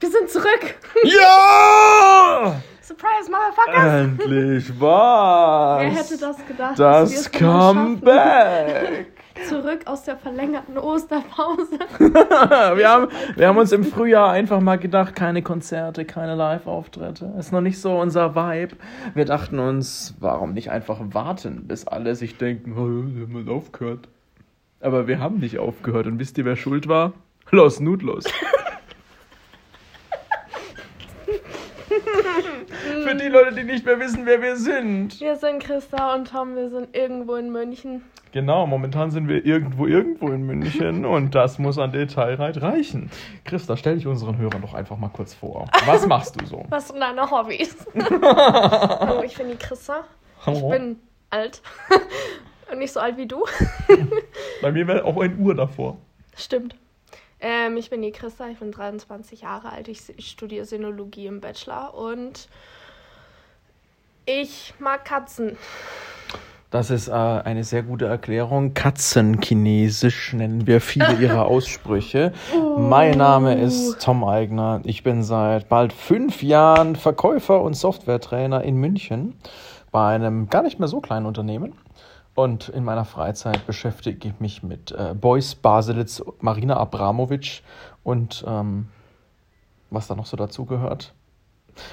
Wir sind zurück. Ja! Surprise, Motherfuckers. Endlich was? Wer hätte das gedacht? Das? Comeback. Zurück aus der verlängerten Osterpause. wir, haben, wir haben uns im Frühjahr einfach mal gedacht, keine Konzerte, keine Live-Auftritte. Ist noch nicht so unser Vibe. Wir dachten uns, warum nicht einfach warten, bis alle sich denken, oh, wir haben mal aufgehört. Aber wir haben nicht aufgehört. Und wisst ihr, wer schuld war? Los Nutlos. Für die Leute, die nicht mehr wissen, wer wir sind. Wir sind Christa und Tom, wir sind irgendwo in München. Genau, momentan sind wir irgendwo, irgendwo in München und das muss an Detailreit reichen. Christa, stell dich unseren Hörern doch einfach mal kurz vor. Was machst du so? Was sind deine Hobbys? Hallo, ich bin die Christa. Ich Hallo? bin alt. und nicht so alt wie du. Bei mir wäre auch ein Uhr davor. Stimmt. Ähm, ich bin die Christa, ich bin 23 Jahre alt. Ich, ich studiere Sinologie im Bachelor und ich mag Katzen. Das ist äh, eine sehr gute Erklärung. Katzenchinesisch nennen wir viele ihrer Aussprüche. Mein Name ist Tom Eigner. Ich bin seit bald fünf Jahren Verkäufer und Softwaretrainer in München bei einem gar nicht mehr so kleinen Unternehmen. Und in meiner Freizeit beschäftige ich mich mit äh, Boys Baselitz, Marina Abramovic und ähm, was da noch so dazugehört.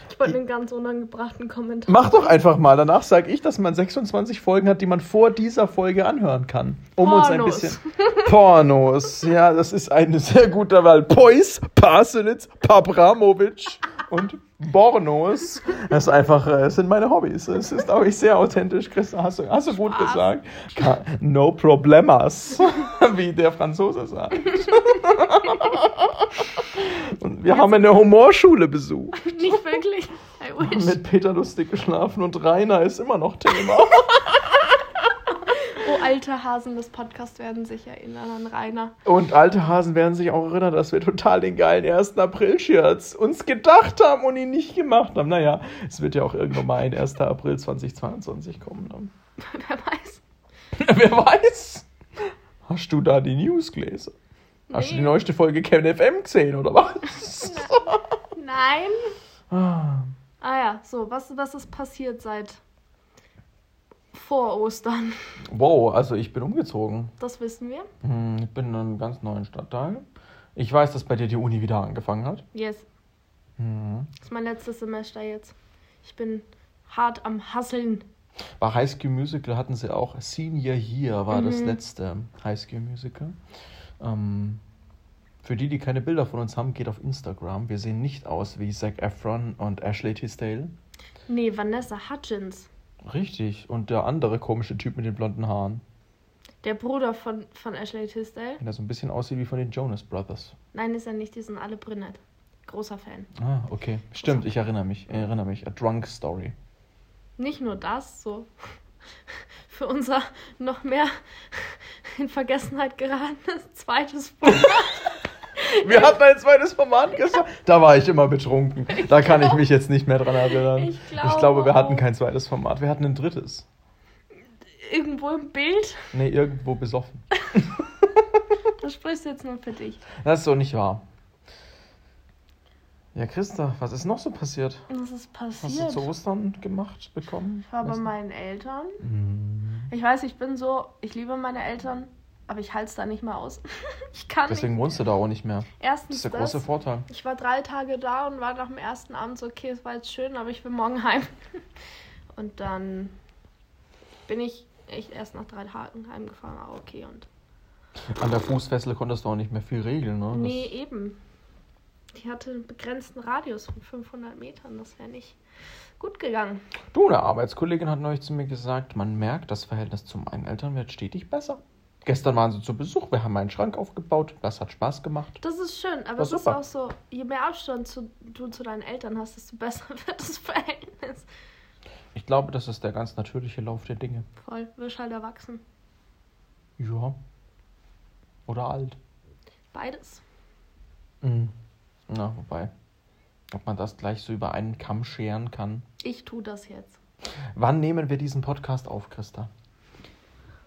Ich wollte einen ganz unangebrachten Kommentar. Mach doch einfach mal. Danach sage ich, dass man 26 Folgen hat, die man vor dieser Folge anhören kann. Um uns ein Pornos. bisschen. Pornos. Ja, das ist eine sehr gute Wahl. Pois, Paselitz, Pabramovic und Bornos. Das ist einfach, äh, das sind meine Hobbys. Es ist auch ich sehr authentisch. Christa, hast du, hast du gut gesagt. No problemas, wie der Franzose sagt. Und wir haben eine Humorschule besucht. Nicht wirklich. I wish. Mit Peter lustig geschlafen und Rainer ist immer noch Thema. Oh, alte Hasen des Podcasts werden sich erinnern an Rainer. Und alte Hasen werden sich auch erinnern, dass wir total den geilen 1. April-Scherz uns gedacht haben und ihn nicht gemacht haben. Naja, es wird ja auch irgendwann mal ein 1. April 2022 kommen. Ne? Wer weiß. Wer weiß? Hast du da die News Hast du die neueste Folge Kevin FM gesehen oder was? Nein. Ah. Ah ja, so, was, was ist passiert seit vor Ostern? Wow, also ich bin umgezogen. Das wissen wir. Hm, Ich bin in einem ganz neuen Stadtteil. Ich weiß, dass bei dir die Uni wieder angefangen hat. Yes. Mhm. Das ist mein letztes Semester jetzt. Ich bin hart am Hasseln. Bei High School Musical hatten sie auch Senior Year war das Mhm. letzte High School Musical. Ähm, für die, die keine Bilder von uns haben, geht auf Instagram. Wir sehen nicht aus wie Zac Efron und Ashley Tisdale. Nee, Vanessa Hudgens. Richtig. Und der andere komische Typ mit den blonden Haaren. Der Bruder von, von Ashley Tisdale. Der so ein bisschen aussieht wie von den Jonas Brothers. Nein, ist er nicht, die sind alle brünett. Großer Fan. Ah, okay. Stimmt, ich erinnere mich. Ich erinnere mich. A Drunk Story. Nicht nur das, so für unser noch mehr in Vergessenheit geratenes zweites Buch. Wir hatten ein zweites Format gestern. Da war ich immer betrunken. Da kann ich mich jetzt nicht mehr dran erinnern. Ich glaube ich glaube, wir hatten kein zweites Format. Wir hatten ein drittes. Irgendwo im Bild. Nee, irgendwo besoffen. Das sprichst du jetzt nur für dich. Das ist so nicht wahr. Ja, Christa, was ist noch so passiert? Was ist Hast du passiert? zu Ostern gemacht, bekommen? Ich war bei meinen Eltern. Mhm. Ich weiß, ich bin so, ich liebe meine Eltern, aber ich halte es da nicht mal aus. Ich kann Deswegen nicht. wohnst du da auch nicht mehr. Das Erstens ist der das. große Vorteil. Ich war drei Tage da und war nach dem ersten Abend so, okay, es war jetzt schön, aber ich will morgen heim. Und dann bin ich echt erst nach drei Tagen heimgefahren, aber okay. Und An der Fußfessel konntest du auch nicht mehr viel regeln, ne? Das- nee, eben. Die hatte einen begrenzten Radius von 500 Metern. Das wäre nicht gut gegangen. Du, eine Arbeitskollegin hat neulich zu mir gesagt, man merkt, das Verhältnis zu meinen Eltern wird stetig besser. Gestern waren sie zu Besuch, wir haben einen Schrank aufgebaut, das hat Spaß gemacht. Das ist schön, aber es ist auch so, je mehr Abstand zu, du zu deinen Eltern hast, desto besser wird das Verhältnis. Ich glaube, das ist der ganz natürliche Lauf der Dinge. Voll, wirst halt erwachsen. Ja. Oder alt. Beides. Mhm. Na, wobei. Ob man das gleich so über einen Kamm scheren kann. Ich tue das jetzt. Wann nehmen wir diesen Podcast auf, Christa?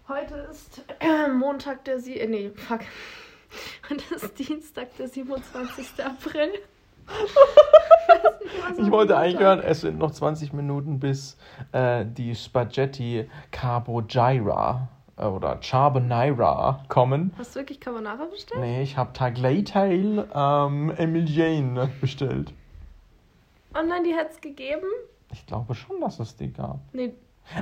Heute ist äh, Montag der Sie äh, nee, fuck. Heute ist Dienstag der 27. April. Ich wollte eigentlich hören, es sind noch 20 Minuten, bis äh, die Spaghetti Carbogyra äh, oder Carbonara kommen. Hast du wirklich Carbonara bestellt? Nee, ich habe Tagliatelle ähm, Emilienne bestellt. Oh nein, die es gegeben? Ich glaube schon, dass es die gab. Nee,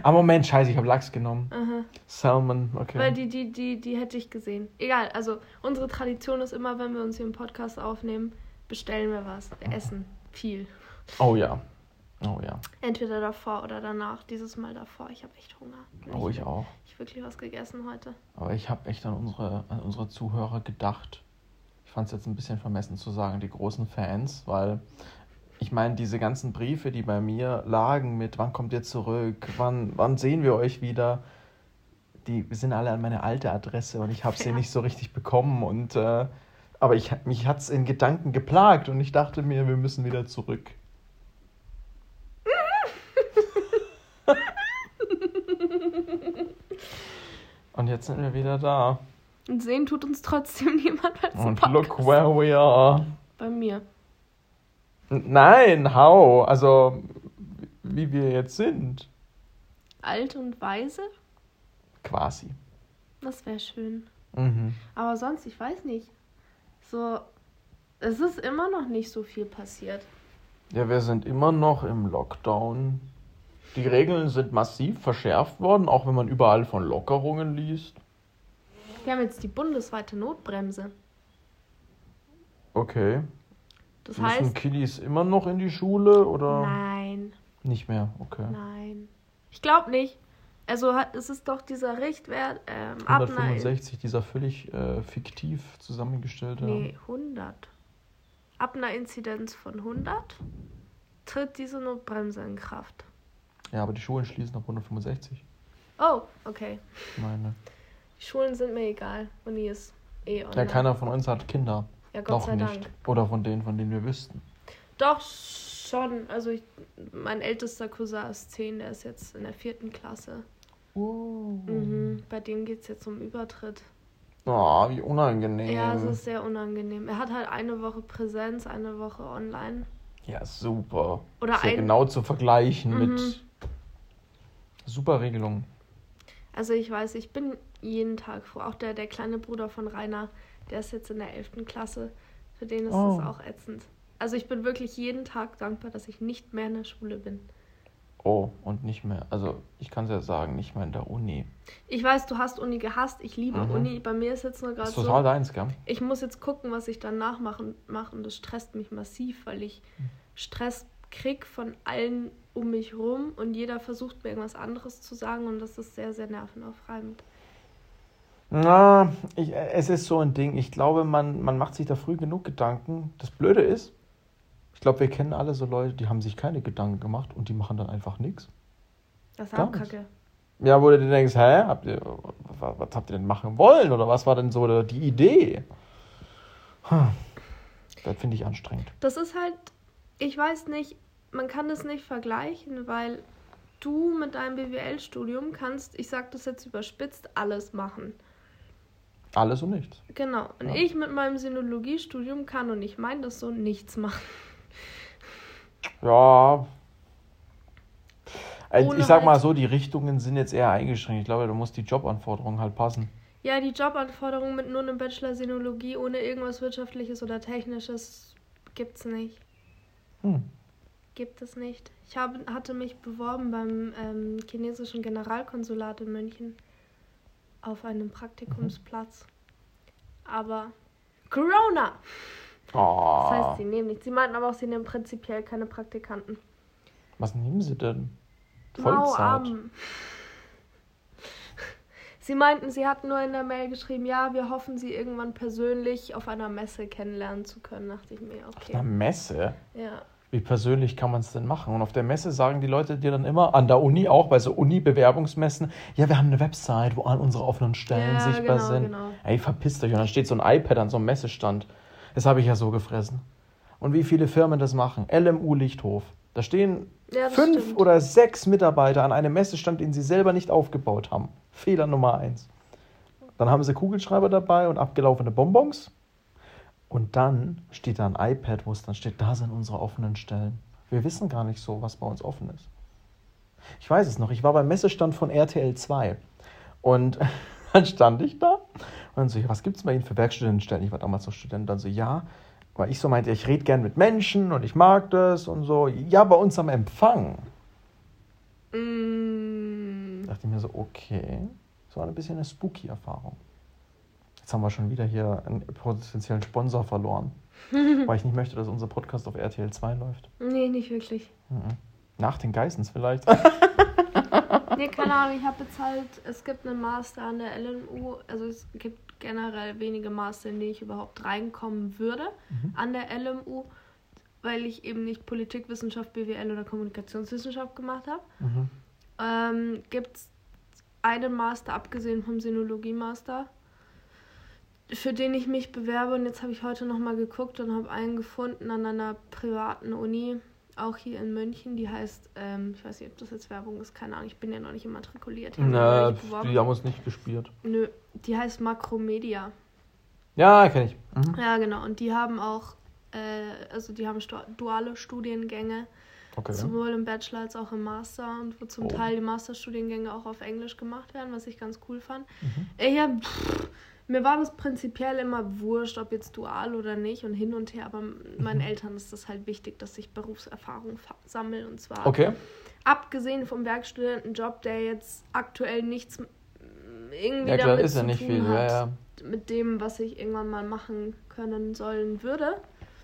Aber Moment, scheiße, ich habe Lachs genommen. aha. Salmon, okay. Weil die, die, die, die hätte ich gesehen. Egal, also unsere Tradition ist immer, wenn wir uns hier im Podcast aufnehmen, bestellen wir was. Wir essen viel. Oh ja. Oh ja. Entweder davor oder danach. Dieses Mal davor. Ich habe echt Hunger. Oh, ich auch. Ich wirklich was gegessen heute. Aber ich habe echt an unsere, an unsere Zuhörer gedacht. Ich fand es jetzt ein bisschen vermessen zu sagen, die großen Fans, weil ich meine, diese ganzen Briefe, die bei mir lagen mit, wann kommt ihr zurück, wann, wann sehen wir euch wieder, die sind alle an meine alte Adresse und ich habe sie Ja. nicht so richtig bekommen. Und, äh, aber ich, mich hat es in Gedanken geplagt und ich dachte mir, wir müssen wieder zurück. Und jetzt sind wir wieder da. Und sehen tut uns trotzdem niemand, ein Und Podcast look where we are. bei mir. Nein, how? Also, wie wir jetzt sind. Alt und weise? Quasi. Das wäre schön. Mhm. Aber sonst, ich weiß nicht. So, es ist immer noch nicht so viel passiert. Ja, wir sind immer noch im Lockdown. Die Regeln sind massiv verschärft worden, auch wenn man überall von Lockerungen liest. Wir haben jetzt die bundesweite Notbremse. Okay. Das Müssen heißt, Kiddies immer noch in die Schule oder nein, nicht mehr? Okay. nein. Ich glaube nicht. Also hat- es ist doch dieser Richtwert ähm, ab einer 165, dieser völlig äh, fiktiv zusammengestellte. Nee, 100. Ab einer Inzidenz von 100 tritt diese Notbremse in Kraft. Ja, aber die Schulen schließen ab 165. Oh, okay. Meine. Die Schulen sind mir egal. Uni ist eh online. Ja, keiner von uns hat Kinder. Ja, Gott Noch sei nicht. Dank. Oder von denen, von denen wir wüssten. Doch, schon. Also ich, mein ältester Cousin ist 10, der ist jetzt in der vierten Klasse. Mhm. Bei dem geht es jetzt um Übertritt. Oh, wie unangenehm. Ja, es ist sehr unangenehm. Er hat halt eine Woche Präsenz, eine Woche online. Ja, super. Oder ist ja ein- genau zu vergleichen Mhm. mit super Regelung. Also ich weiß, ich bin jeden Tag froh. Auch der, der kleine Bruder von Rainer, der ist jetzt in der 11. Klasse. Für den ist Oh. das auch ätzend. Also ich bin wirklich jeden Tag dankbar, dass ich nicht mehr in der Schule bin. Oh, und nicht mehr, also ich kann es ja sagen, nicht mehr in der Uni. Ich weiß, du hast Uni gehasst. Ich liebe Mhm. Uni. Bei mir ist jetzt nur Das gerade ist total so, deins, gell? ich muss jetzt gucken, was ich danach machen mache. Und das stresst mich massiv, weil ich Stress krieg von allen um mich rum und jeder versucht mir irgendwas anderes zu sagen und das ist sehr, sehr nervenaufreibend. Na, ich, es ist so ein Ding. Ich glaube, man, man macht sich da früh genug Gedanken. Das Blöde ist, ich glaube, wir kennen alle so Leute, die haben sich keine Gedanken gemacht und die machen dann einfach nichts. Das ist auch kacke. Ja, wo du dir denkst, hä, habt ihr, was, was habt ihr denn machen wollen? Oder was war denn so die Idee? Hm. Das finde ich anstrengend. Das ist halt, ich weiß nicht, man kann das nicht vergleichen, weil du mit deinem BWL-Studium kannst, ich sag das jetzt überspitzt, alles machen. Alles und nichts. Genau. Und Ja. ich mit meinem Sinologiestudium kann und ich meine das so nichts machen. Ja. Also ich sag mal halt- so, die Richtungen sind jetzt eher eingeschränkt. Ich glaube, da muss die Jobanforderungen halt passen. Ja, die Jobanforderungen mit nur einem Bachelor Sinologie ohne irgendwas Wirtschaftliches oder Technisches gibt's nicht. Hm. Gibt es nicht. Ich habe, hatte mich beworben beim ähm, chinesischen Generalkonsulat in München auf einem Praktikumsplatz. Aber Corona! Das Oh, heißt, sie nehmen nicht. Sie meinten aber auch, sie nehmen prinzipiell keine Praktikanten. was nehmen sie denn? Vollzeit. Mauarm. Sie meinten, sie hatten nur in der Mail geschrieben, ja, wir hoffen, sie irgendwann persönlich auf einer Messe kennenlernen zu können. Dachte ich mir, Auf okay. einer Messe? Ja. Wie persönlich kann man es denn machen? Und auf der Messe sagen die Leute dir dann immer, an der Uni auch, bei so Uni-Bewerbungsmessen, ja, wir haben eine Website, wo all unsere offenen Stellen Ja, sichtbar genau, sind. genau. Ey, verpisst euch. Und dann steht so ein iPad an so einem Messestand. Das habe ich ja so gefressen. Und wie viele Firmen das machen. LMU Lichthof. Da stehen Ja, fünf stimmt. oder sechs Mitarbeiter an einem Messestand, den sie selber nicht aufgebaut haben. Fehler Nummer eins. Dann haben sie Kugelschreiber dabei und abgelaufene Bonbons. Und dann steht da ein iPad, wo es dann steht, da sind unsere offenen Stellen. Wir wissen gar nicht so, was bei uns offen ist. Ich weiß es noch, ich war beim Messestand von RTL 2 und dann stand ich da und dann so, was gibt es bei Ihnen für Werkstudentenstellen? Ich war damals noch Student, dann so, ja, weil ich so meinte, ich rede gern mit Menschen und ich mag das und so. Ja, bei uns am Empfang. Mm. dachte ich mir so, okay, das war ein bisschen eine spooky Erfahrung. Jetzt haben wir schon wieder hier einen potenziellen Sponsor verloren, weil ich nicht möchte, dass unser Podcast auf RTL 2 läuft. Nee, nicht wirklich. Mhm. Nach den Geissens vielleicht. Nee, keine Ahnung, ich habe jetzt halt, es gibt einen Master an der LMU, also es gibt generell wenige Master, in die ich überhaupt reinkommen würde Mhm. an der LMU, weil ich eben nicht Politikwissenschaft, BWL oder Kommunikationswissenschaft gemacht habe. Mhm. Ähm, gibt es einen Master, abgesehen vom Sinologie-Master, für den ich mich bewerbe. Und jetzt habe ich heute nochmal geguckt und habe einen gefunden an einer privaten Uni, auch hier in München. Die heißt, ähm, ich weiß nicht, ob das jetzt Werbung ist, keine Ahnung, ich bin ja noch nicht immatrikuliert. Habe Na, die haben uns nicht gespielt. Nö, die heißt Makromedia. Ja, kenne ich. Mhm. Ja, genau. Und die haben auch, äh, also die haben duale Studiengänge. Okay. Sowohl im Bachelor als auch im Master und wo zum Oh. Teil die Masterstudiengänge auch auf Englisch gemacht werden, was ich ganz cool fand. Mhm. Ich hab, pff, mir war das prinzipiell immer wurscht, ob jetzt dual oder nicht und hin und her, aber meinen Mhm. Eltern ist das halt wichtig, dass ich Berufserfahrung fa- sammle und zwar Okay. abgesehen vom Werkstudentenjob, der jetzt aktuell nichts irgendwie Ja, klar, damit ist ja zu nicht tun viel. hat, Ja, ja. mit dem, was ich irgendwann mal machen können sollen würde.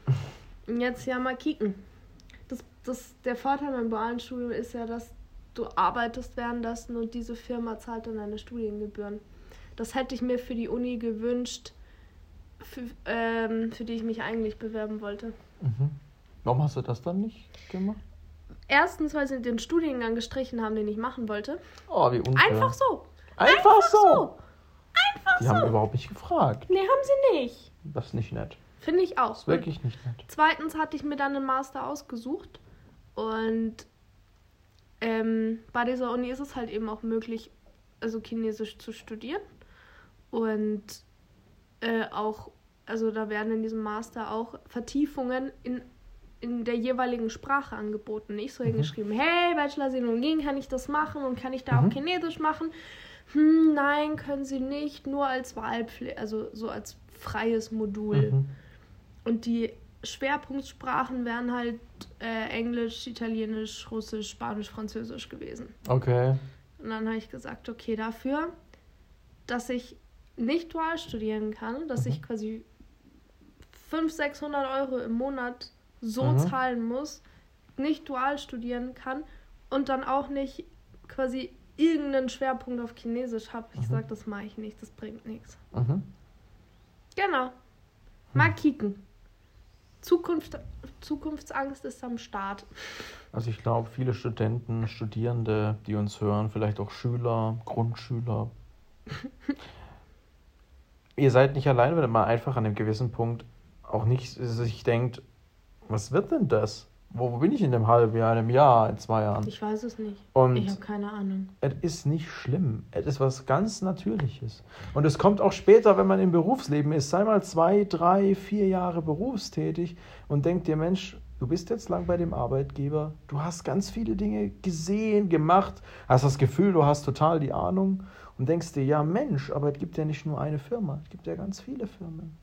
Und jetzt ja mal kicken. Das, das, der Vorteil beim dualen Studium ist ja, dass du arbeitest währenddessen und diese Firma zahlt dann deine Studiengebühren. Das hätte ich mir für die Uni gewünscht, für, ähm, für die ich mich eigentlich bewerben wollte. Mhm. Warum hast du das dann nicht gemacht? Erstens, weil sie den Studiengang gestrichen haben, den ich machen wollte. Oh, wie unfair. Einfach so. Einfach, so. so. Einfach Die so. haben überhaupt nicht gefragt. Nee, haben sie nicht. Das ist nicht nett. Finde ich auch. Das ist wirklich nicht nett. Zweitens hatte ich mir dann einen Master ausgesucht und ähm, bei dieser Uni ist es halt eben auch möglich, also Chinesisch zu studieren und äh, auch, also da werden in diesem Master auch Vertiefungen in, in der jeweiligen Sprache angeboten. Nicht so Mhm. hingeschrieben, hey, Bachelor Sinologien, kann ich das machen und kann ich da Mhm. auch Chinesisch machen? Hm, nein, können Sie nicht, nur als Wahlpflicht, also so als freies Modul. Mhm. Und die Schwerpunktsprachen wären halt äh, Englisch, Italienisch, Russisch, Spanisch, Französisch gewesen. Okay. Und dann habe ich gesagt, okay, dafür, dass ich nicht dual studieren kann, dass Mhm. ich quasi 500, 600 Euro im Monat so Mhm. zahlen muss, nicht dual studieren kann und dann auch nicht quasi irgendeinen Schwerpunkt auf Chinesisch habe. Ich Mhm. gesagt, das mache ich nicht, das bringt nichts. Mhm. Genau. Mal kicken. Zukunft, Zukunftsangst ist am Start. Also ich glaube, viele Studenten, Studierende, die uns hören, vielleicht auch Schüler, Grundschüler. Ihr seid nicht allein, wenn man einfach an einem gewissen Punkt auch nicht sich denkt, was wird denn das? Wo, wo bin ich in einem halben Jahr, einem Jahr, in zwei Jahren? Ich weiß es nicht. Und ich habe keine Ahnung. es ist nicht schlimm. Es ist was ganz Natürliches. Und es kommt auch später, wenn man im Berufsleben ist. Sei mal zwei, drei, vier Jahre berufstätig und denk dir, Mensch, du bist jetzt lang bei dem Arbeitgeber. Du hast ganz viele Dinge gesehen, gemacht, hast das Gefühl, du hast total die Ahnung und denkst dir, ja Mensch, aber es gibt ja nicht nur eine Firma, es gibt ja ganz viele Firmen.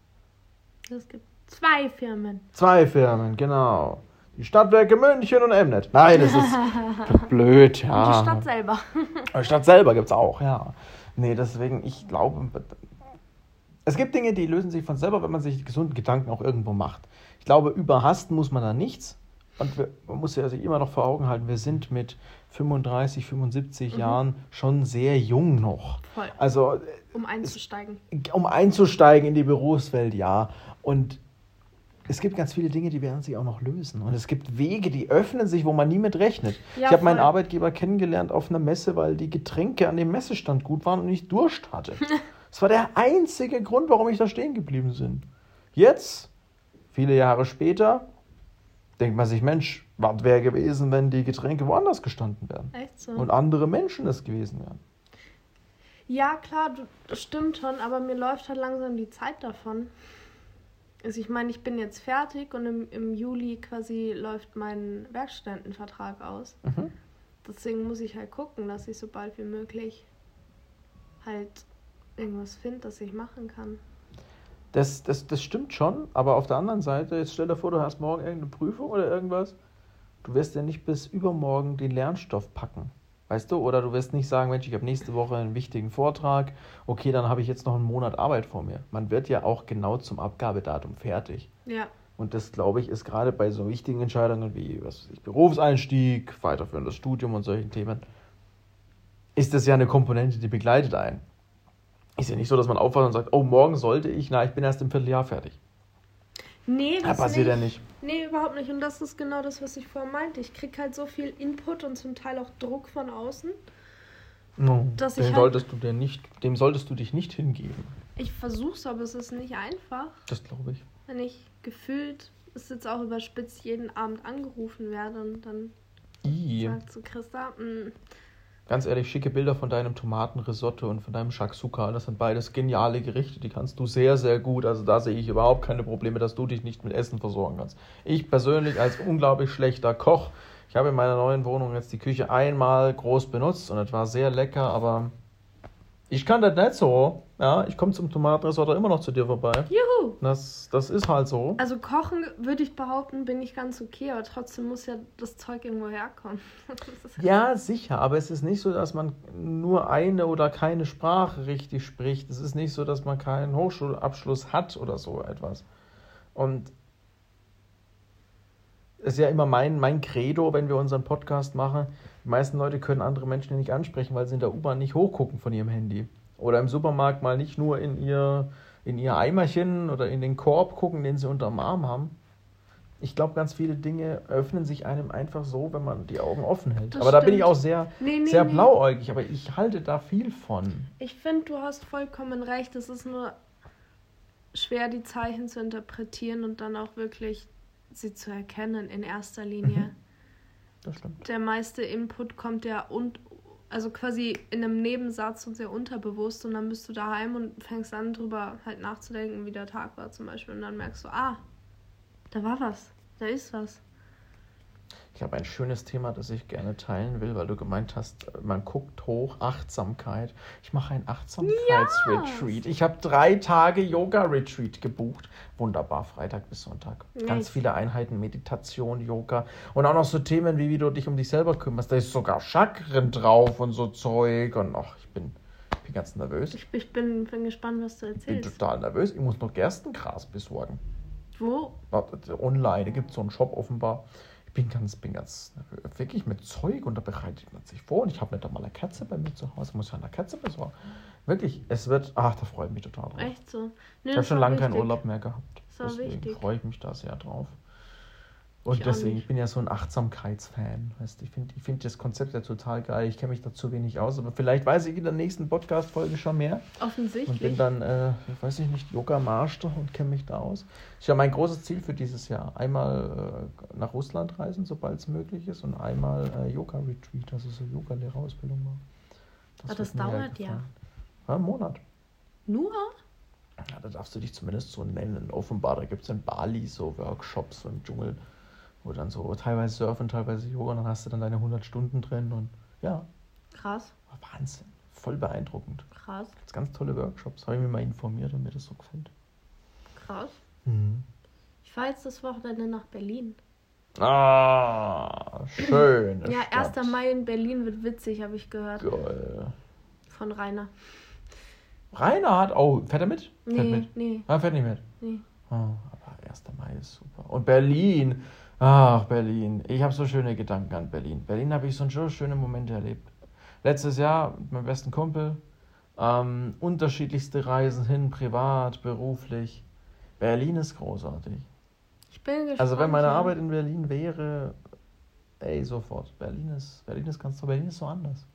Es gibt zwei Firmen. Zwei Firmen, genau. Die Stadtwerke München und Emnet. Nein, das ist blöd, ja. Und die Stadt selber. Die Stadt selber gibt es auch, ja. Nee, deswegen, ich glaube, es gibt Dinge, die lösen sich von selber, wenn man sich gesunden Gedanken auch irgendwo macht. Ich glaube, überhasten muss man da nichts. Und wir, man muss ja sich immer noch vor Augen halten, wir sind mit 35, 75 Mhm. Jahren schon sehr jung noch. Voll. Also, Um einzusteigen. um einzusteigen in die Berufswelt, ja. Und es gibt ganz viele Dinge, die werden sich auch noch lösen. Und es gibt Wege, die öffnen sich, wo man nie mit rechnet. Ja, ich habe meinen. Arbeitgeber kennengelernt auf einer Messe, weil die Getränke an dem Messestand gut waren und ich Durst hatte. Das war der einzige Grund, warum ich da stehen geblieben bin. Jetzt, viele Jahre später, denkt man sich, Mensch, was wäre gewesen, wenn die Getränke woanders gestanden wären? Echt so? Und andere Menschen es gewesen wären. ja, klar, das stimmt schon, aber mir läuft halt langsam die Zeit davon. Also ich meine, ich bin jetzt fertig und im, im Juli quasi läuft mein Werkstudentenvertrag aus. Mhm. Deswegen muss ich halt gucken, dass ich so bald wie möglich halt irgendwas finde, das ich machen kann. Das, das, das stimmt schon, aber auf der anderen Seite, jetzt stell dir vor, du hast morgen irgendeine Prüfung oder irgendwas. Du wirst ja nicht bis übermorgen den Lernstoff packen. Weißt du? Oder du wirst nicht sagen, Mensch, ich habe nächste Woche einen wichtigen Vortrag. Okay, dann habe ich jetzt noch einen Monat Arbeit vor mir. Man wird ja auch genau zum Abgabedatum fertig. Ja. Und das, glaube ich, ist gerade bei so wichtigen Entscheidungen wie was weiß ich, Berufseinstieg, weiterführendes Studium und solchen Themen, ist das ja eine Komponente, die begleitet einen. Ist ja nicht so, dass man aufwacht und sagt, oh, morgen sollte ich, na, ich bin erst im Vierteljahr fertig. Nee, Ja, das passiert ja nicht. nicht. Nee, überhaupt nicht. Und das ist genau das, was ich vorher meinte. Ich krieg halt so viel Input und zum Teil auch Druck von außen. No, Dass ich dem, halt- solltest du dir nicht, dem solltest du dich nicht hingeben. Ich versuch's, aber es ist nicht einfach. Das glaube ich. Wenn ich gefühlt, ist jetzt auch überspitzt, jeden Abend angerufen werde und dann I. sagt so Christa, mm, Ganz ehrlich, schicke Bilder von deinem Tomatenrisotto und von deinem Shakshuka. Das sind beides geniale Gerichte, die kannst du sehr, sehr gut. Also da sehe ich überhaupt keine Probleme, dass du dich nicht mit Essen versorgen kannst. Ich persönlich als unglaublich schlechter Koch, ich habe in meiner neuen Wohnung jetzt die Küche einmal groß benutzt und es war sehr lecker, aber ich kann das nicht so. Ja, ich komme zum Tomatenrisotto immer noch zu dir vorbei. juhu! Das, das ist halt so. Also kochen, würde ich behaupten, bin ich ganz okay, aber trotzdem muss ja das Zeug irgendwo herkommen. Ist- Ja, sicher, aber es ist nicht so, dass man nur eine oder keine Sprache richtig spricht. Es ist nicht so, dass man keinen Hochschulabschluss hat oder so etwas. Und es ist ja immer mein, mein Credo, wenn wir unseren Podcast machen. Die meisten Leute können andere Menschen nicht ansprechen, weil sie in der U-Bahn nicht hochgucken von ihrem Handy. Oder im Supermarkt mal nicht nur in ihr, in ihr Eimerchen oder in den Korb gucken, den sie unterm Arm haben. Ich glaube, ganz viele Dinge öffnen sich einem einfach so, wenn man die Augen offen hält. Das aber da bin ich stimmt. auch sehr, Nee, nee, sehr nee. blauäugig, aber ich halte da viel von. Ich finde, du hast vollkommen recht. Es ist nur schwer, die Zeichen zu interpretieren und dann auch wirklich sie zu erkennen in erster Linie. Das stimmt. Der meiste Input kommt ja und also quasi in einem Nebensatz und sehr unterbewusst und dann bist du daheim und fängst an drüber halt nachzudenken, wie der Tag war zum Beispiel und dann merkst du, ah, da war was, da ist was. Ich habe ein schönes Thema, das ich gerne teilen will, weil du gemeint hast, man guckt hoch, Achtsamkeit. Ich mache ein Achtsamkeitsretreat. Ich habe drei Tage Yoga-Retreat gebucht. Wunderbar, Freitag bis Sonntag. Ganz Nice. viele Einheiten, Meditation, Yoga und auch noch so Themen, wie wie du dich um dich selber kümmerst. Da ist sogar Chakren drauf und so Zeug und ach, ich bin, bin ganz nervös. Ich, ich bin, bin gespannt, was du Ich bin erzählst. total nervös. Ich muss noch Gerstengras besorgen. Wo? Online, da gibt es so einen Shop offenbar. Ich bin ganz, bin ganz nervös. wirklich mit Zeug und da bereitet man sich vor. Und ich habe nicht einmal eine Katze bei mir zu Hause. Muss ja eine Katze besorgen. Wirklich, es wird, ach, da freue ich mich total drauf. Echt so? Nee, Ich habe schon lange keinen. Urlaub mehr gehabt. Deswegen wichtig. freue ich mich da sehr drauf. Und Ich deswegen, ich bin ja so ein Achtsamkeitsfan. Weißt, ich finde ich find das Konzept ja total geil. Ich kenne mich da zu wenig aus, aber vielleicht weiß ich in der nächsten Podcast-Folge schon mehr. Und Offensichtlich. bin dann, äh, weiß ich nicht, Yoga-Master und kenne mich da aus. Ist ja mein großes Ziel für dieses Jahr. Einmal äh, nach Russland reisen, sobald es möglich ist, und einmal äh, Yoga-Retreat, also so Yoga-Lehrerausbildung machen. Ah, wird das dauert ja. Ja, einen Monat. Nur? Ja, da darfst du dich zumindest so nennen. Offenbar, da gibt es in Bali so Workshops im Dschungel, wo dann so teilweise Surfen, teilweise Yoga, und dann hast du dann deine 100 Stunden drin und ja, Krass, Wahnsinn. Voll beeindruckend. krass, Gibt's ganz tolle Workshops. Habe ich mir mal informiert und mir das so gefällt. krass. Mhm. Ich fahre jetzt das Wochenende nach Berlin. Ah, schön. Ja, 1. Mai in Berlin wird witzig, habe ich gehört. Geil. Von Rainer. Rainer hat, oh, fährt er mit? Fährt Nee, mit. nee, Ah, fährt nicht mit. nee. Oh, aber 1. Mai ist super. Und Berlin. Ach, Berlin. Ich habe so schöne Gedanken an Berlin. Berlin habe ich so schöne Momente erlebt. Letztes Jahr mit meinem besten Kumpel. Ähm, unterschiedlichste Reisen hin, privat, beruflich. Berlin ist großartig. Ich bin gespannt. Also wenn meine. Arbeit in Berlin wäre, ey, sofort. Berlin ist, Berlin ist ganz toll. Berlin ist so anders.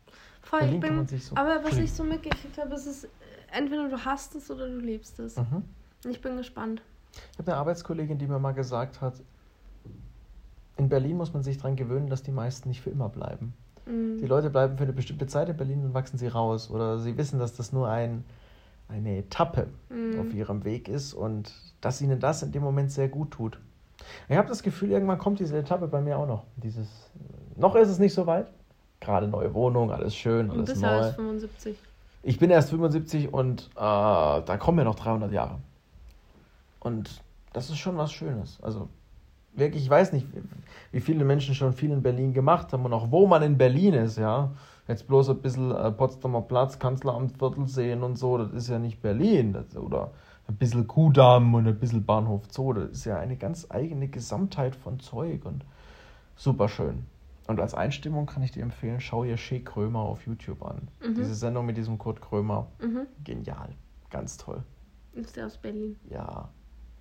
Voll, Berlin ich kann bin, man sich so aber was fühlen. ich so mitgekriegt habe, ist es, äh, entweder du hast es oder du liebst es. Mhm. Ich bin gespannt. Ich habe eine Arbeitskollegin, die mir mal gesagt hat, in Berlin muss man sich daran gewöhnen, dass die meisten nicht für immer bleiben. Mhm. Die Leute bleiben für eine bestimmte Zeit in Berlin und wachsen sie raus. Oder sie wissen, dass das nur ein, eine Etappe Mhm. auf ihrem Weg ist und dass ihnen das in dem Moment sehr gut tut. Ich habe das Gefühl, irgendwann kommt diese Etappe bei mir auch noch. Dieses, noch ist es nicht so weit. Gerade neue Wohnung, alles schön, Du alles bist ja neu. erst 75. Ich bin erst 75 und äh, da kommen ja noch 300 Jahre. Und das ist schon was Schönes. Also wirklich, ich weiß nicht, wie viele Menschen schon viel in Berlin gemacht haben und auch wo man in Berlin ist, ja. Jetzt bloß ein bisschen äh, Potsdamer Platz, Kanzleramtviertel sehen und so, das ist ja nicht Berlin. Das, oder ein bisschen Kudamm und ein bisschen Bahnhof Zoo, das ist ja eine ganz eigene Gesamtheit von Zeug und super schön. Und als Einstimmung kann ich dir empfehlen, schau dir Shea Krömer auf YouTube an. Mhm. Diese Sendung mit diesem Kurt Krömer, Mhm. genial, ganz toll. Ist der aus Berlin. Ja,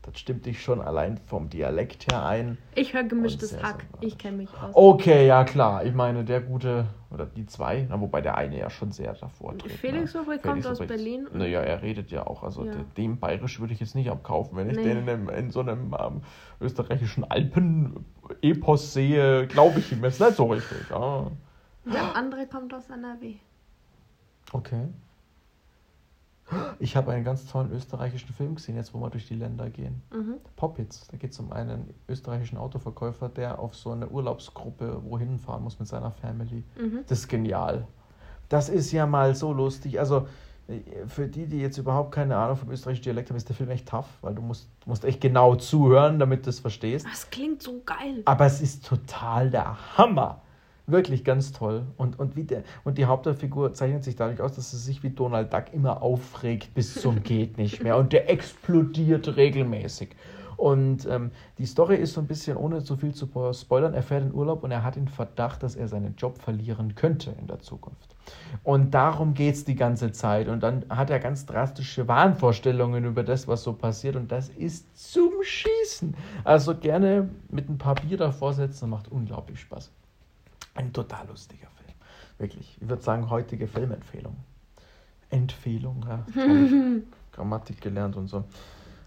das stimmt dich schon allein vom Dialekt her ein. Ich höre gemischtes Hack. Ich kenne mich aus. Okay, ja klar. Ich meine, der gute, oder die zwei, na, wobei der eine ja schon sehr davor tritt. Felix ne? Lobrecht kommt aus Berlin. Naja, er redet ja auch. Also Ja. de- dem Bayerisch würde ich jetzt nicht abkaufen. Wenn ich Nee. den in, einem, in so einem ähm, österreichischen Alpen-Epos sehe, glaube ich ihm jetzt nicht so richtig. Ja. Der andere kommt aus NRW. Okay. Ich habe einen ganz tollen österreichischen Film gesehen, jetzt wo wir durch die Länder gehen. Mhm. Poppits. Da geht es um einen österreichischen Autoverkäufer, der auf so eine Urlaubsgruppe wohin fahren muss mit seiner Family. Mhm. Das ist genial. Das ist ja mal so lustig. Also für die, die jetzt überhaupt keine Ahnung vom österreichischen Dialekt haben, ist der Film echt tough, weil du musst, musst echt genau zuhören, damit du es verstehst. Das klingt so geil. Aber es ist total der Hammer. Wirklich ganz toll. Und, und, wie der, und die Hauptfigur zeichnet sich dadurch aus, dass sie sich wie Donald Duck immer aufregt bis zum geht nicht mehr. Und der explodiert regelmäßig. Und ähm, die Story ist so ein bisschen, ohne zu viel zu spoilern, er fährt in Urlaub und er hat den Verdacht, dass er seinen Job verlieren könnte in der Zukunft. Und darum geht es die ganze Zeit. Und dann hat er ganz drastische Wahnvorstellungen über das, was so passiert. Und das ist zum Schießen. Also gerne mit ein paar Bier davor setzen, macht unglaublich Spaß. Ein total lustiger Film. Wirklich. Ich würde sagen, heutige Filmempfehlung. Empfehlung, ja. Grammatik gelernt und so.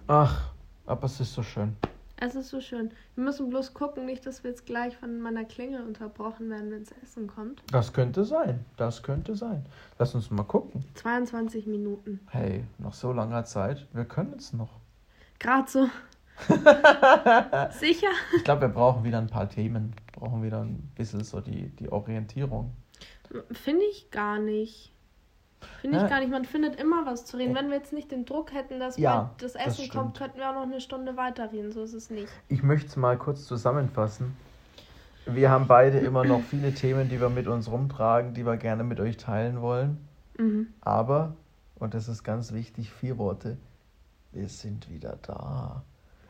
Ach, aber es ist so schön. Es ist so schön. Wir müssen bloß gucken, nicht, dass wir jetzt gleich von meiner Klingel unterbrochen werden, wenn es Essen kommt. Das könnte sein. Das könnte sein. Lass uns mal gucken. 22 Minuten. Hey, noch so langer Zeit. Wir können es noch. Gerade so. Sicher? Ich glaube, wir brauchen wieder ein paar Themen. Brauchen wieder ein bisschen so die, die Orientierung. Finde ich gar nicht. Finde ich Ja. gar nicht. Man findet immer was zu reden. Wenn wir jetzt nicht den Druck hätten, dass Ja, das das Essen stimmt. kommt, könnten wir auch noch eine Stunde weiterreden. So ist es nicht. Ich möchte es mal kurz zusammenfassen. Wir haben beide immer noch viele Themen, die wir mit uns rumtragen, die wir gerne mit euch teilen wollen. Mhm. Aber, und das ist ganz wichtig, vier Worte, wir sind wieder da.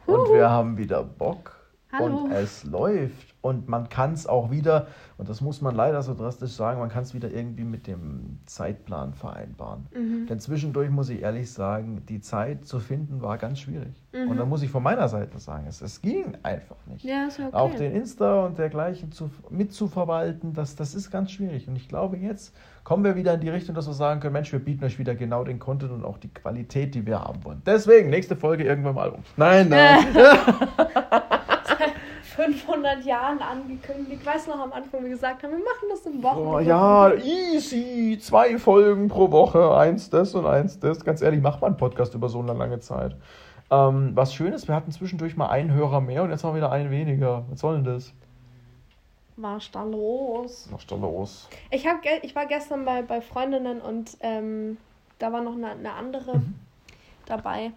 Und wir haben wieder Bock. Hallo. Und es läuft. Und man kann es auch wieder, und das muss man leider so drastisch sagen, man kann es wieder irgendwie mit dem Zeitplan vereinbaren. Mhm. Denn zwischendurch muss ich ehrlich sagen, die Zeit zu finden war ganz schwierig. Mhm. Und da muss ich von meiner Seite sagen, es, es ging einfach nicht. Ja, okay. Auch den Insta und dergleichen zu, mitzuverwalten, das, das ist ganz schwierig. Und ich glaube, jetzt kommen wir wieder in die Richtung, dass wir sagen können, Mensch, wir bieten euch wieder genau den Content und auch die Qualität, die wir haben wollen. Deswegen, nächste Folge irgendwann mal um. Nein, nein. 500 Jahren angekündigt. Ich weiß noch am Anfang, wir gesagt haben, wir machen das im Wochen. Oh, ja, easy. Zwei Folgen pro Woche, eins das und eins das. Ganz ehrlich, macht man einen Podcast über so eine lange Zeit. Ähm, was schön ist, wir hatten zwischendurch mal einen Hörer mehr und jetzt haben wir wieder einen weniger. Was soll denn das? Was da los? Was da los? Ich, hab, ich war gestern bei, bei Freundinnen und ähm, da war noch eine, eine andere Mhm. dabei,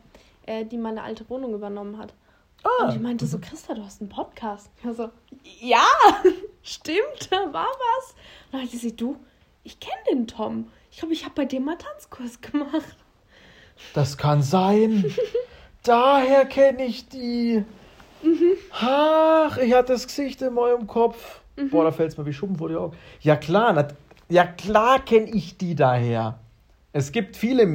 äh, die meine alte Wohnung übernommen hat. Ah, Und die meinte so, Christa, du hast einen Podcast. Ich war so, ja, stimmt, da war was. Und dann meinte sie, du, ich kenne den Tom. Ich glaube, ich habe bei dem mal Tanzkurs gemacht. Das kann sein. Daher kenne ich die. Ach, ich hatte das Gesicht in meinem Kopf. Boah, da fällt es mir wie Schuppen vor die Augen. Ja klar, ja klar kenne ich die daher. Es gibt viele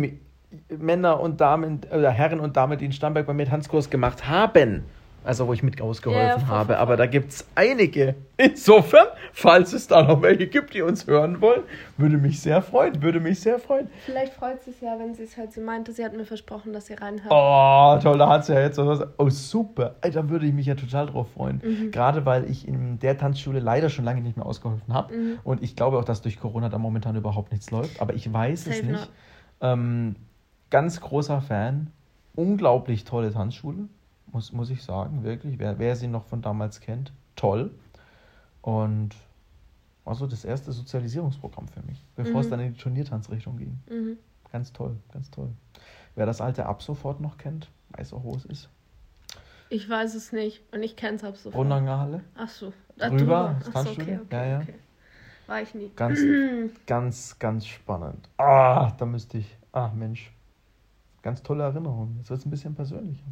Männer und Damen, oder Herren und Damen, die in Starnberg bei mir Tanzkurs gemacht haben. Also wo ich mit ausgeholfen Ja, habe. Aber da gibt es einige. Insofern, falls es da noch welche gibt, die uns hören wollen, würde mich sehr freuen. Würde mich sehr freuen. Vielleicht freut sie es ja, wenn sie es hört. Sie meinte, sie hat mir versprochen, dass sie reinhört. Oh, toll, da hat sie ja jetzt was. Oh, super. Da würde ich mich ja total drauf freuen. Mhm. Gerade weil ich in der Tanzschule leider schon lange nicht mehr ausgeholfen habe. Mhm. Und ich glaube auch, dass durch Corona da momentan überhaupt nichts läuft. Aber ich weiß es Safe nicht. not. Ähm, ganz großer Fan. Unglaublich tolle Tanzschule, muss, muss ich sagen, wirklich. Wer, wer sie noch von damals kennt, toll. Und war so das erste Sozialisierungsprogramm für mich, bevor es Mhm. dann in die Turniertanzrichtung ging. Mhm. Ganz toll, ganz toll. Wer das alte Ab sofort noch kennt, weiß auch, wo es ist. Ich weiß es nicht. Und ich kenne es ab sofort. Brunnanger Halle. Ach so. Drüber, das Ach so, okay, okay, Ja, ja. okay. War ich nie. Ganz, ganz, ganz spannend. Ah, da müsste ich. Ah, Mensch. Ganz tolle Erinnerung. Jetzt wird es ein bisschen persönlicher.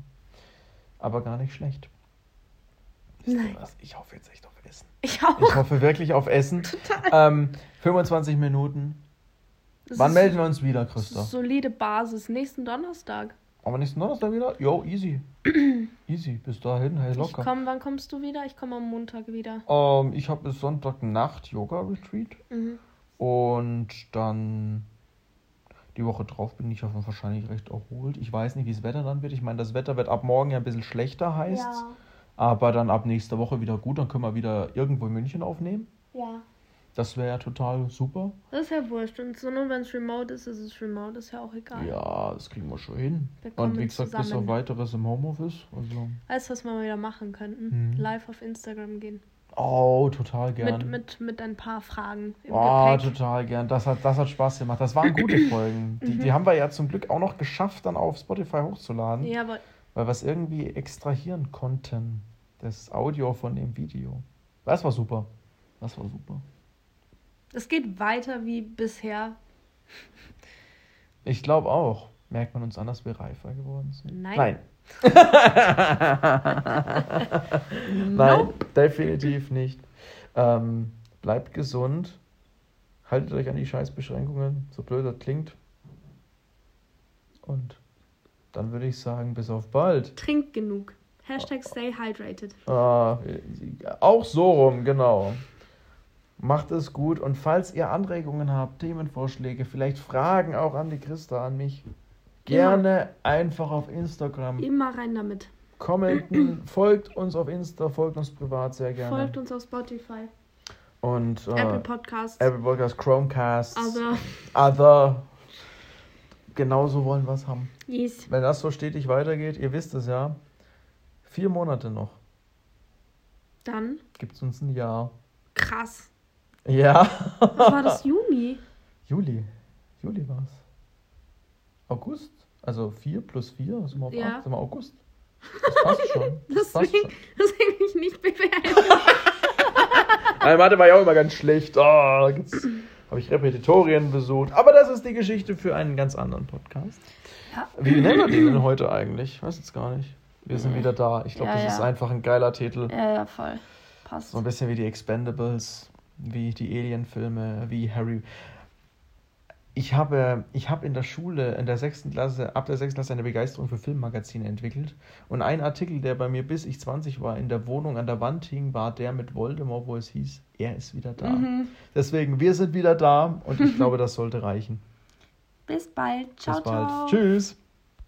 Aber gar nicht schlecht. Nein. Ich hoffe jetzt echt auf Essen. Ich auch. Ich hoffe wirklich auf Essen. Ähm, 25 Minuten. Das Wann melden wir uns wieder, Christa? Solide Basis. Nächsten Donnerstag. Aber nächsten Donnerstag wieder? Jo, easy. easy. Bis dahin, hey, Ich locker. komm, wann kommst du wieder? Ich komme am Montag wieder. Ähm, ich habe bis Sonntag Nacht Yoga-Retreat. Mhm. Und dann die Woche drauf bin ich ja wahrscheinlich recht erholt. Ich weiß nicht, wie das Wetter dann wird. Ich meine, das Wetter wird ab morgen ja ein bisschen schlechter, heißt Aber dann ab nächster Woche wieder gut. Dann können wir wieder irgendwo in München aufnehmen. ja. Das wäre ja total super. Das ist ja wurscht. Und so nur wenn es remote ist, ist es remote. Ist ja auch egal. Ja, das kriegen wir schon hin. Wir Und wie gesagt, bis auf weiteres im Homeoffice. Also, du, was wir mal wieder machen könnten? Mhm. Live auf Instagram gehen. Oh, total gern. Mit, mit, mit ein paar Fragen im Oh, Gepäck. total gern. Das hat, das hat Spaß gemacht. Das waren gute Folgen. Die, die haben wir ja zum Glück auch noch geschafft, dann auf Spotify hochzuladen. Ja, aber weil wir es irgendwie extrahieren konnten. Das Audio von dem Video. Das war super. Das war super. es geht weiter wie bisher. Ich glaube auch. Merkt man uns an, dass wir reifer geworden sind? Nein. Nein. Nein, definitiv nicht. Ähm, bleibt gesund. Haltet euch an die Scheißbeschränkungen, so blöd das klingt. Und dann würde ich sagen, bis auf bald. Trinkt genug. Hashtag stay hydrated. Ah, auch so rum, genau. Macht es gut und falls ihr Anregungen habt, Themenvorschläge, vielleicht Fragen auch an die Christa, an mich, gerne einfach auf Instagram Immer rein damit. kommenten. folgt uns auf Insta, folgt uns privat sehr gerne. Folgt uns auf Spotify, und äh, Apple Podcasts, Apple Podcast, Chromecast, also Other. Genauso wollen wir es haben. yes. Wenn das so stetig weitergeht, ihr wisst es ja, vier Monate noch, Dann gibt es uns ein Jahr. krass. Ja. Was war das Juni? Juli. Juli war es. August? Also 4 plus 4, sind wir auf Ja. acht, sind wir August. Das passt schon. Das passt Deswegen, schon. deswegen mich nicht bewerten. Nein, Mathe war ja auch immer ganz schlecht. Oh, da gibt's, habe ich Repetitorien besucht. Aber das ist die Geschichte für einen ganz anderen Podcast. Ja. Wie nennen wir den denn heute eigentlich? Ich weiß jetzt gar nicht. Wir sind wieder da. Ich glaube, Ja, das ja. ist einfach ein geiler Titel. Ja, ja, voll. Passt. So ein bisschen wie die Expendables, wie die Alien-Filme, wie Harry. Ich habe, ich habe in der Schule, in der sechsten Klasse, ab der sechsten Klasse eine Begeisterung für Filmmagazine entwickelt. Und ein Artikel, der bei mir bis ich 20 war, in der Wohnung an der Wand hing, war der mit Voldemort, wo es hieß, er ist wieder da. Mhm. Deswegen, wir sind wieder da und ich glaube, das sollte reichen. Bis bald. Ciao, Bis bald. ciao. Tschüss.